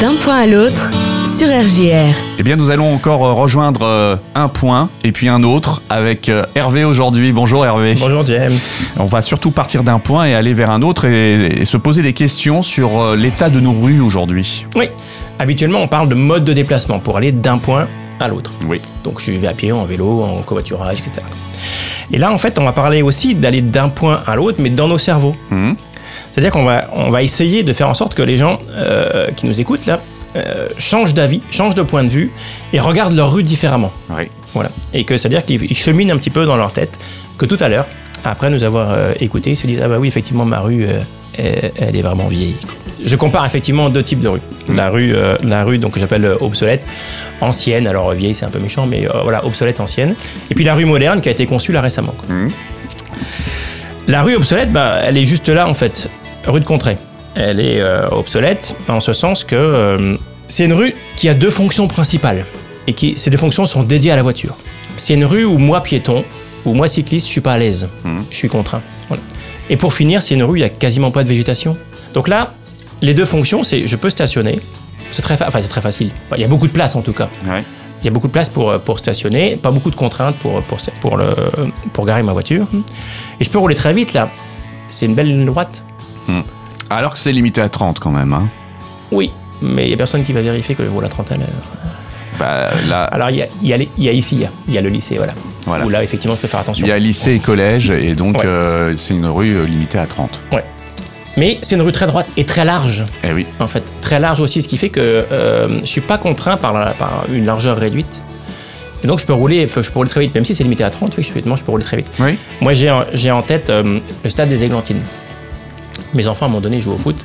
D'un point à l'autre sur RJR. Eh bien, nous allons encore euh, rejoindre euh, un point et puis un autre avec euh, Hervé aujourd'hui. Bonjour Hervé. Bonjour James. On va surtout partir d'un point et aller vers un autre et, et se poser des questions sur l'état de nos rues aujourd'hui. Oui, habituellement on parle de mode de déplacement pour aller d'un point à l'autre. Oui. Donc je vais à pied, en vélo, en covoiturage, etc. Et là en fait on va parler aussi d'aller d'un point à l'autre mais dans nos cerveaux. Mhm. C'est-à-dire qu'on va, on va essayer de faire en sorte que les gens euh, qui nous écoutent là euh, changent d'avis, changent de point de vue et regardent leur rue différemment. Oui. Voilà. Et que c'est-à-dire qu'ils ils cheminent un petit peu dans leur tête, que tout à l'heure, après nous avoir euh, écouté, ils se disent Ah bah oui, effectivement, ma rue, euh, elle, elle est vraiment vieille. Je compare effectivement deux types de rues. La rue, la rue donc, que j'appelle obsolète, ancienne, alors vieille c'est un peu méchant, mais voilà, obsolète, ancienne. Et puis la rue moderne qui a été conçue là récemment. quoi. Mhm. La rue obsolète, bah, elle est juste là en fait, rue de Contrée. Elle est euh, obsolète en ce sens que euh, c'est une rue qui a deux fonctions principales et qui ces deux fonctions sont dédiées à la voiture. C'est une rue où moi piéton, où moi cycliste, je suis pas à l'aise, Mhm. je suis contraint. Voilà. Et pour finir, c'est une rue où il y a quasiment pas de végétation. Donc là, les deux fonctions, c'est je peux stationner. C'est très, fa- enfin, c'est très facile. Il y a beaucoup de place en tout cas. Ouais. Il y a beaucoup de place pour, euh, pour stationner, pas beaucoup de contraintes pour, pour, pour, le, pour garer ma voiture. Et je peux rouler très vite là. C'est une belle ligne droite. Alors que c'est limité à 30 quand même. hein. Oui, mais il n'y a personne qui va vérifier que je roule à 30 à l'heure. Bah, là, Alors il y a, il y, a y a ici, il y a- il y a le lycée, voilà. Voilà. Où là, effectivement, je peux faire attention. il y a lycée et collège et donc Ouais. euh, c'est une rue euh, limitée à 30. Ouais. Mais c'est une rue très droite et très large, Eh oui. en fait. Très large aussi, ce qui fait que euh, je suis pas contraint par, la- par une largeur réduite. Et donc je peux rouler, je peux rouler très vite, même si c'est limité à 30, oui, je peux, je peux rouler très vite. Oui. Moi, j'ai en, j'ai en tête euh, le stade des Églantines. Mes enfants, à un moment donné, jouent au foot.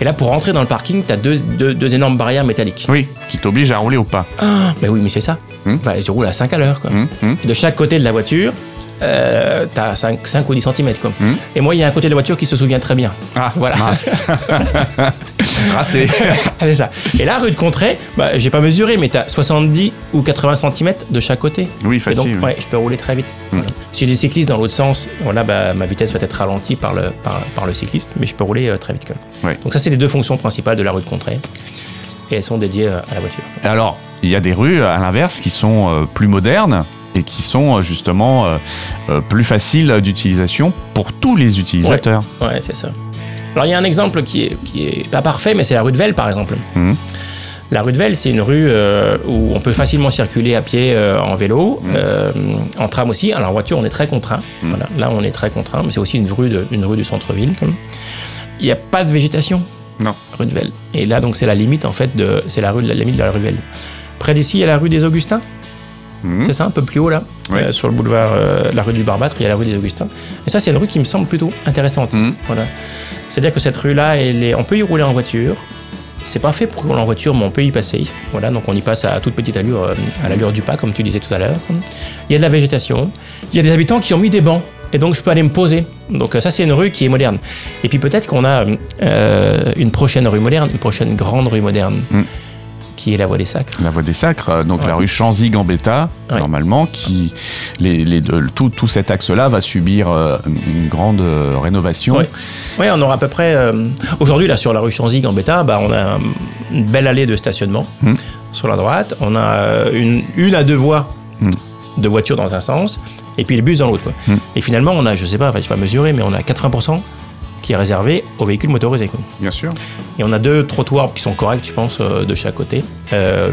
Et là, pour rentrer dans le parking, tu as deux, deux- deux énormes barrières métalliques. Oui, qui t'oblige à rouler au pas. Ah, mais oui, mais c'est ça. Hmm. Enfin, tu roules à 5 à l'heure. quoi. Hum, hum. De chaque côté de la voiture, euh, tu as 5, 5 ou 10 cm. Quoi. Hmm. Et moi, il y a un côté de la voiture qui se souvient très bien. Ah, Voilà. mince. Raté. C'est ça. Et là, rue de Contrée, bah, j'ai pas mesuré, mais tu as 70 ou 80 cm de chaque côté. Oui, Et facile. donc, ouais, je peux rouler très vite. Hmm. Si j'ai des cyclistes dans l'autre sens, voilà, bah, ma vitesse va être ralentie par le, par, par le cycliste, mais je peux rouler euh, très vite quand même. Ouais. Donc ça, c'est les deux fonctions principales de la rue de Contrée. Et elles sont dédiées euh, à la voiture. Alors, il y a des rues, à l'inverse, qui sont plus modernes et qui sont euh, justement euh, euh, plus faciles d'utilisation pour tous les utilisateurs. Ouais, c'est ça. Alors il y a un exemple qui est, qui est pas parfait, mais c'est la rue de Velle par exemple. Mhm. La rue de Velle, c'est une rue euh, où on peut facilement circuler à pied, euh, en vélo, euh, en tram aussi. Alors en voiture, on est très contraint. Voilà, là, on est très contraint, mais c'est aussi une rue, de, une rue du centre-ville. Il n'y a pas de végétation, Non. rue de Velle. Et là, donc, c'est la limite en fait de, c'est la rue de la limite de la rue de Velle. Près d'ici, il y a la rue des Augustins. Mhm. C'est ça, un peu plus haut là. Euh, sur le boulevard, euh, la rue du Barbâtre, il y a la rue des Augustins. Et ça, c'est une rue qui me semble plutôt intéressante. Mhm. Voilà. C'est-à-dire que cette rue-là, est- on peut y rouler en voiture. C'est pas fait pour rouler en voiture, mais on peut y passer. Voilà, donc on y passe à toute petite allure, euh, à l'allure du pas, comme tu disais tout à l'heure. Il y a de la végétation. Il y a des habitants qui ont mis des bancs. Et donc je peux aller me poser. Donc ça c'est une rue qui est moderne. Et puis peut-être qu'on a une prochaine rue moderne, une prochaine grande rue moderne, Mm. Qui est la voie des Sacres. La voie des Sacres, euh, donc Ouais. la rue Chanzy-Gambetta, Ouais. normalement, qui les, les tout, tout cet axe-là va subir euh, une grande euh, rénovation. Ouais. Oui, on aura à peu près. euh, Aujourd'hui, là, sur la rue Chanzy, Gambetta, bah, on a une belle allée de stationnement Hmm. sur la droite. On a une, une à deux voies Hmm. de voitures dans un sens, et puis les bus dans l'autre. Hmm. Et finalement, on a, je sais pas, enfin, je sais pas mesurer, mais on a 80% qui est réservé aux véhicules motorisés. Bien sûr. Et on a deux trottoirs qui sont corrects, je pense, euh, de chaque côté. Euh,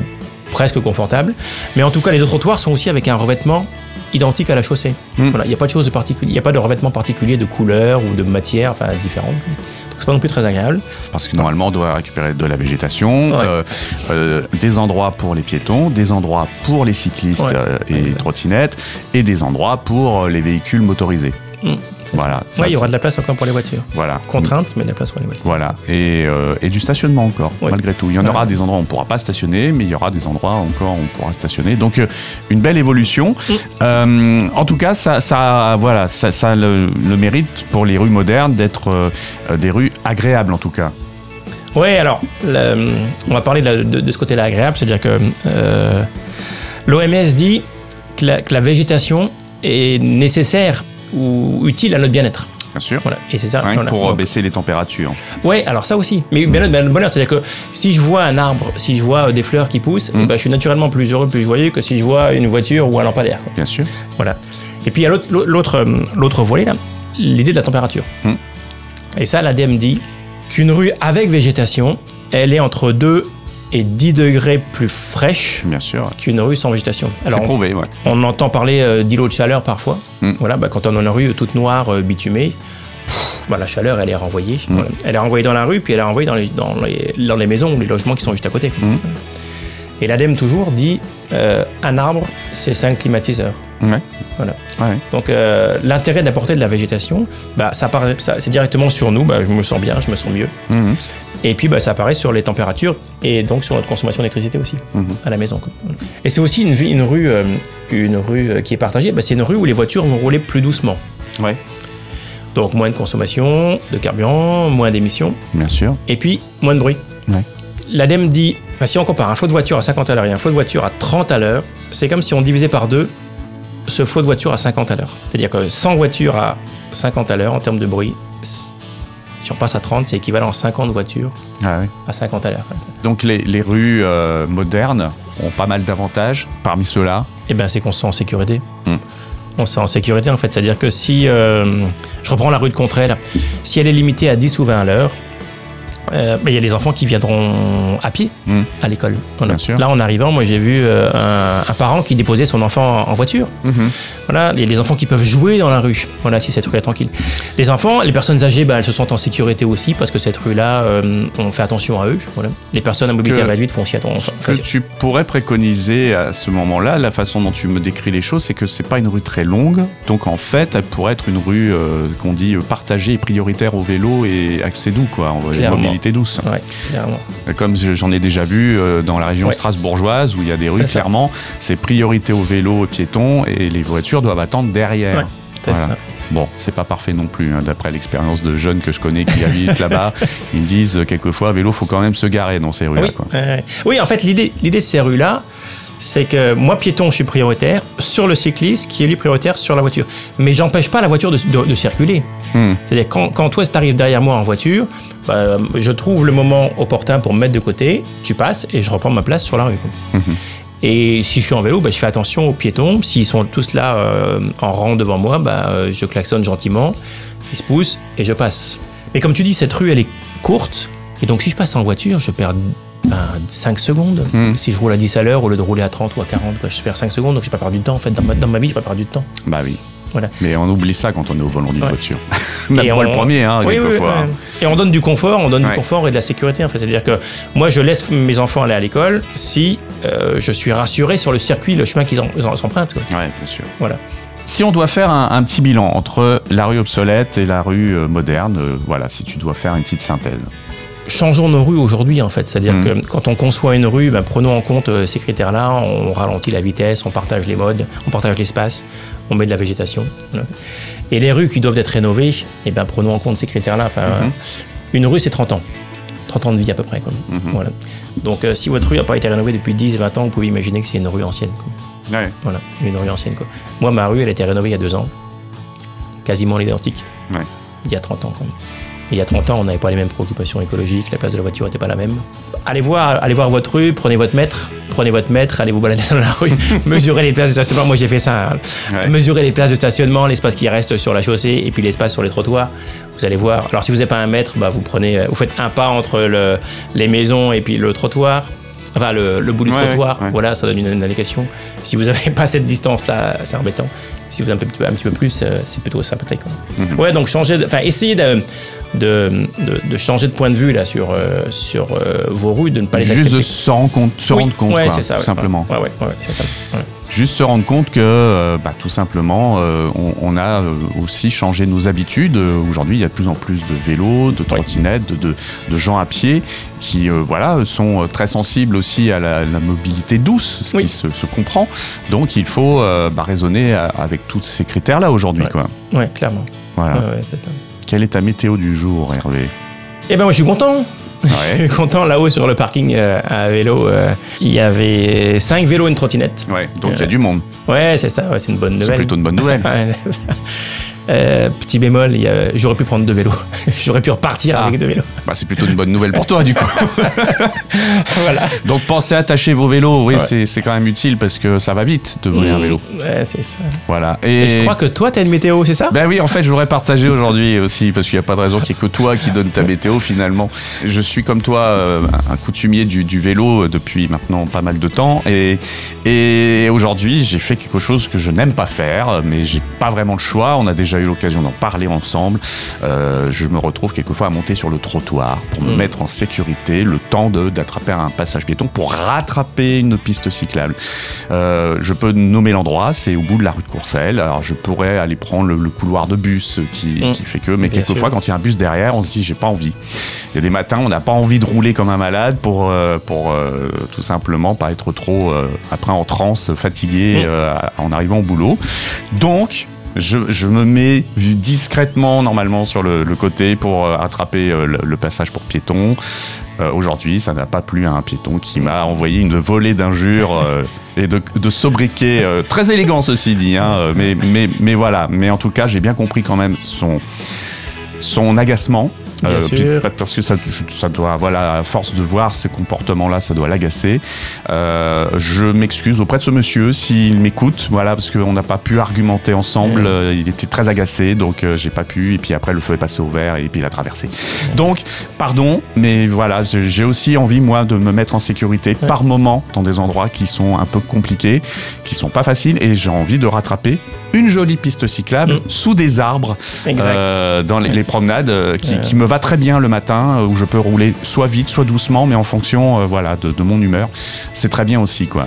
presque confortables. Mais en tout cas, les deux trottoirs sont aussi avec un revêtement identique à la chaussée. Hmm. Voilà, il n'y a pas de chose il n'y a pas de revêtement particulier de couleur ou de matière, enfin différente. Donc c'est pas non plus très agréable. Parce que normalement, on doit récupérer de la végétation, Ouais. euh, euh, des endroits pour les piétons, des endroits pour les cyclistes Ouais. euh, et trottinettes, et des endroits pour les véhicules motorisés. Hmm. Voilà. Ça, Ouais, il y aura de la place encore pour les voitures. Voilà. Contrainte, mais de la place pour les voitures. Voilà, et, euh, et du stationnement encore, Ouais. malgré tout. Il y en aura des endroits où on ne pourra pas stationner, mais il y aura des endroits encore où on pourra stationner. Donc, euh, une belle évolution. Mm. Euh, en tout cas, ça, ça, voilà, ça, ça a le, le mérite pour les rues modernes d'être euh, des rues agréables, en tout cas. Oui, alors, on va parler de, la- de- de ce côté-là agréable, c'est-à-dire que euh, l'OMS dit que la, que la végétation est nécessaire ou utile à notre bien-être. Bien sûr. Voilà. Et c'est ça. Rien que voilà. pour euh, Donc, baisser les températures. Ouais, alors ça aussi. Mais bien le bonheur, c'est-à-dire que si je vois un arbre, si je vois euh, des fleurs qui poussent, Mm. eh ben, je suis naturellement plus heureux, plus joyeux que si je vois une voiture ou un lampadaire. quoi. Bien sûr. Voilà. Et puis il y a l'autre- euh, volet l'idée de la température. Mm. Et ça, l'ADEME dit qu'une rue avec végétation, elle est entre 2 et 10 degrés plus fraîche Bien sûr. qu'une rue sans végétation. Alors, C'est prouvé, ouais. on entend parler euh, d'îlots de chaleur parfois. Mm. Voilà, bah, quand on a une rue toute noire, euh, bitumée, pff, bah, la chaleur, elle est renvoyée. Mm. Voilà. Elle est renvoyée dans la rue, puis elle est renvoyée dans les, dans les, dans les maisons ou les logements qui sont juste à côté. Mm. Et l'ADEME toujours dit euh, un arbre, c'est 5 climatiseurs. Ouais. Voilà. Ouais. Donc euh, l'intérêt d'apporter de la végétation, bah, ça c'est directement sur nous, bah, je me sens bien, je me sens mieux. Mhm. Et puis bah, ça apparaît sur les températures et donc sur notre consommation d'électricité aussi Mhm. à la maison. Et c'est aussi une, rue, euh, une rue euh, qui est partagée. Bah, c'est une rue où les voitures vont rouler plus doucement. Ouais. Donc moins de consommation de carburant, moins d'émissions Bien sûr. et puis moins de bruit. Ouais. L'ADEME dit, si on compare un flot de voiture à 50 à l'heure et un flot de voiture à 30 à l'heure, c'est comme si on divisait par deux ce flot de voiture à 50 à l'heure. C'est-à-dire que 100 voitures à 50 à l'heure en termes de bruit, si on passe à 30, c'est équivalent à 50 voitures Ah à 50 à l'heure. Donc les, les rues euh, modernes ont pas mal d'avantages. Parmi ceux-là, Eh bien, c'est qu'on se sent en sécurité. Hmm. On se sent en sécurité, en fait. C'est-à-dire que si... euh, je reprends la rue de Contrée, là. Si elle est limitée à 10 ou 20 à l'heure, euh, il y a des enfants qui viendront à pied Hmm. à l'école. Voilà. Là, en arrivant, moi, j'ai vu euh, un, un parent qui déposait son enfant en voiture. Voilà, il y a des enfants qui peuvent jouer dans la rue. Voilà, si cette rue est tranquille. Les enfants, les personnes âgées, bah, elles se sentent en sécurité aussi parce que cette rue-là, euh, on fait attention à eux. Voilà. Les personnes à Ce mobilité réduite font aussi Ce attention. que tu pourrais préconiser à ce moment-là, la façon dont tu me décris les choses, c'est que c'est pas une rue très longue. Donc en fait, elle pourrait être une rue qu'on dit partagée et prioritaire au vélo et accès doux, quoi. Clairement. Douce. Ouais. Comme je- j'en ai déjà vu euh, dans la région Ouais. strasbourgeoise où il y a des rues, clairement, c'est priorité au vélo, aux piétons et les voitures doivent attendre derrière. Ouais, Voilà. ça. Bon, c'est pas parfait non plus, hein, d'après l'expérience de jeunes que je connais qui habitent là-bas. Ils me disent euh, quelquefois, vélo, faut quand même se garer dans ces rues-là. Oui, euh, oui, en fait, l'idée, l'idée de ces rues-là, c'est que moi, piéton, je suis prioritaire sur le cycliste qui est lui prioritaire sur la voiture. Mais j'empêche pas la voiture de, de- de circuler. Hmm. C'est-à-dire, quand, quand toi, tu arrives derrière moi en voiture, bah, je trouve le moment opportun pour me mettre de côté, tu passes et je reprends ma place sur la rue. Mhm. Et si je suis en vélo, bah, je fais attention aux piétons. S'ils sont tous là euh, en rang devant moi, bah, euh, je klaxonne gentiment, ils se poussent et je passe. Mais comme tu dis, cette rue, elle est courte. Et donc, si je passe en voiture, je perds ben, 5 secondes. Mhm. Si je roule à 10 à l'heure, au lieu de rouler à 30 ou à 40, quoi, je perds 5 secondes. Donc, je n'ai pas perdu de temps. En fait, dans ma, dans ma vie, je n'ai pas perdu de temps. Bah oui. Voilà. Mais on oublie ça quand on est au volant d'une Ouais. voiture. Même Et moi on- le premier, hein, Oui, oui, quelquefois. oui. Et on donne du confort, on donne Ouais. du confort et de la sécurité. En fait, c'est-à-dire que moi, je laisse mes enfants aller à l'école si euh, je suis rassuré sur le circuit, le chemin qu'ils quoi. Ouais, bien sûr. Voilà. Si on doit faire un, un petit bilan entre la rue obsolète et la rue euh, moderne, euh, voilà, si tu dois faire une petite synthèse. Changeons nos rues aujourd'hui, en fait. C'est-à-dire Mhm. que quand on conçoit une rue, ben, prenons en compte euh, ces critères-là. On ralentit la vitesse, on partage les modes, on partage l'espace, on met de la végétation. Voilà. Et les rues qui doivent être rénovées, eh ben, prenons en compte ces critères-là. Enfin, Mhm. Une rue, c'est 30 ans. 30 ans de vie à peu près. quoi. Mhm. Voilà. Donc, euh, si votre rue n'a pas été rénovée depuis 10, 20 ans, vous pouvez imaginer que c'est une rue ancienne. quoi. Ouais. Voilà, une rue ancienne. Quoi. Moi, ma rue, elle a été rénovée il y a deux ans. Quasiment l'identique. Ouais. Il y a 30 ans. Il y a 30 ans, on n'avait pas les mêmes préoccupations écologiques, la place de la voiture n'était pas la même. Allez voir, allez voir votre rue, prenez votre mètre, prenez votre mètre, allez vous balader dans la rue, mesurez les places de stationnement. Moi, j'ai fait ça. hein. Ouais. Mesurez les places de stationnement, l'espace qui reste sur la chaussée et puis l'espace sur les trottoirs. Vous allez voir. Alors, si vous n'avez pas un mètre, bah, vous prenez, euh, vous faites un pas entre le- les maisons et puis le trottoir. Enfin, le, le bout du Ouais, trottoir, ouais, voilà, ça donne une, une indication. Si vous n'avez pas cette distance-là, c'est embêtant. Si vous avez un, peu, un petit peu plus, euh, c'est plutôt sympathique. quoi. Mhm. Ouais, donc changer, enfin, essayez de, de, de- de changer de point de vue là sur, euh, sur euh, vos rues, de ne pas les Juste accepter. de se rendre compte, se Oui, rendre compte, ouais, quoi, ça, tout simplement. Ouais, ouais, c'est ça. Juste se rendre compte que, euh, bah, tout simplement, euh, on, on a euh, aussi changé nos habitudes. Aujourd'hui, il y a de plus en plus de vélos, de trottinettes, de, de, de gens à pied qui, voilà, sont très sensibles aussi à la, la mobilité douce, ce Oui. qui se, se comprend. Donc, il faut bah, raisonner avec tous ces critères-là aujourd'hui, Ouais. quoi. Ouais, clairement. Voilà. Ouais, ouais, c'est ça. Quelle est ta météo du jour, Hervé? Eh ben moi je suis content. Je suis content là-haut sur le parking euh, à vélo. euh, il y avait cinq vélos et une trottinette. Ouais, donc il y a du monde. Ouais, c'est ça, ouais, c'est une bonne C'est nouvelle. plutôt une bonne nouvelle. Euh, petit bémol, j'aurais pu prendre deux vélos. j'aurais pu repartir Ah. avec deux vélos. Bah, c'est plutôt une bonne nouvelle pour toi, du coup. voilà. Donc, pensez à attacher vos vélos. Oui, Ouais. c'est quand même utile parce que ça va vite de voler un vélo. Ouais, c'est ça. Voilà. Et je crois que toi, t'as une météo, c'est ça? Ben oui, en fait, je voudrais partager aujourd'hui aussi, parce qu'il n'y a pas de raison qu'il n'y ait que toi qui donne ta météo finalement. Je suis comme toi euh, un coutumier du, du vélo depuis maintenant pas mal de temps, et, et aujourd'hui j'ai fait quelque chose que je n'aime pas faire, mais j'ai pas vraiment le choix. On a déjà eu l'occasion d'en parler ensemble. Euh, je me retrouve quelquefois à monter sur le trottoir pour me Mm. mettre en sécurité, le temps d'attraper un passage piéton pour rattraper une piste cyclable. Euh, je peux nommer l'endroit, c'est au bout de la rue de Courcelles. Alors je pourrais aller prendre le, le couloir de bus qui, Mm. qui fait que, mais Bien quelquefois sûr. quand il y a un bus derrière, on se dit j'ai pas envie. Il y a des matins, on n'a pas envie de rouler comme un malade pour, euh, pour euh, tout simplement pas être trop euh, après en transe, fatigué Mm. en arrivant au boulot. Donc je, me mets discrètement normalement sur le, côté pour euh, attraper euh, le, passage pour piéton. Euh, Aujourd'hui, ça n'a pas plu à un piéton qui m'a envoyé une volée d'injures euh, et de, sobriquets très élégants, ceci dit. Hein, mais, voilà. Mais en tout cas, j'ai bien compris quand même son agacement. Bien sûr. parce que ça, ça doit, voilà, à force de voir ces comportements-là, ça doit l'agacer. Euh, je m'excuse auprès de ce monsieur s'il m'écoute, voilà, parce qu'on n'a pas pu argumenter ensemble. Euh, il était très agacé, donc euh, j'ai pas pu. Et puis après, le feu est passé au vert et puis il a traversé. Donc, pardon, mais voilà, j'ai j'ai aussi envie moi de me mettre en sécurité Ouais. par moment dans des endroits qui sont un peu compliqués, qui sont pas faciles, et j'ai envie de rattraper une jolie piste cyclable Mm. sous des arbres euh, dans les, les promenades euh, qui, me va très bien le matin euh, où je peux rouler soit vite soit doucement mais en fonction euh, voilà de, de mon humeur c'est très bien aussi quoi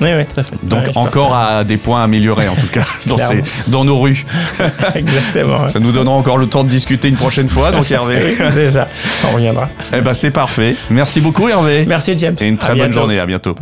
Oui, oui, tout à fait. donc Ouais, encore à des points à améliorer en tout cas dans, ces, Clairement. dans nos rues. Exactement. ça nous donnera encore le temps de discuter une prochaine fois donc Hervé c'est ça. On reviendra. eh ben c'est parfait merci beaucoup Hervé Merci, James. et une À très bonne bientôt. journée à bientôt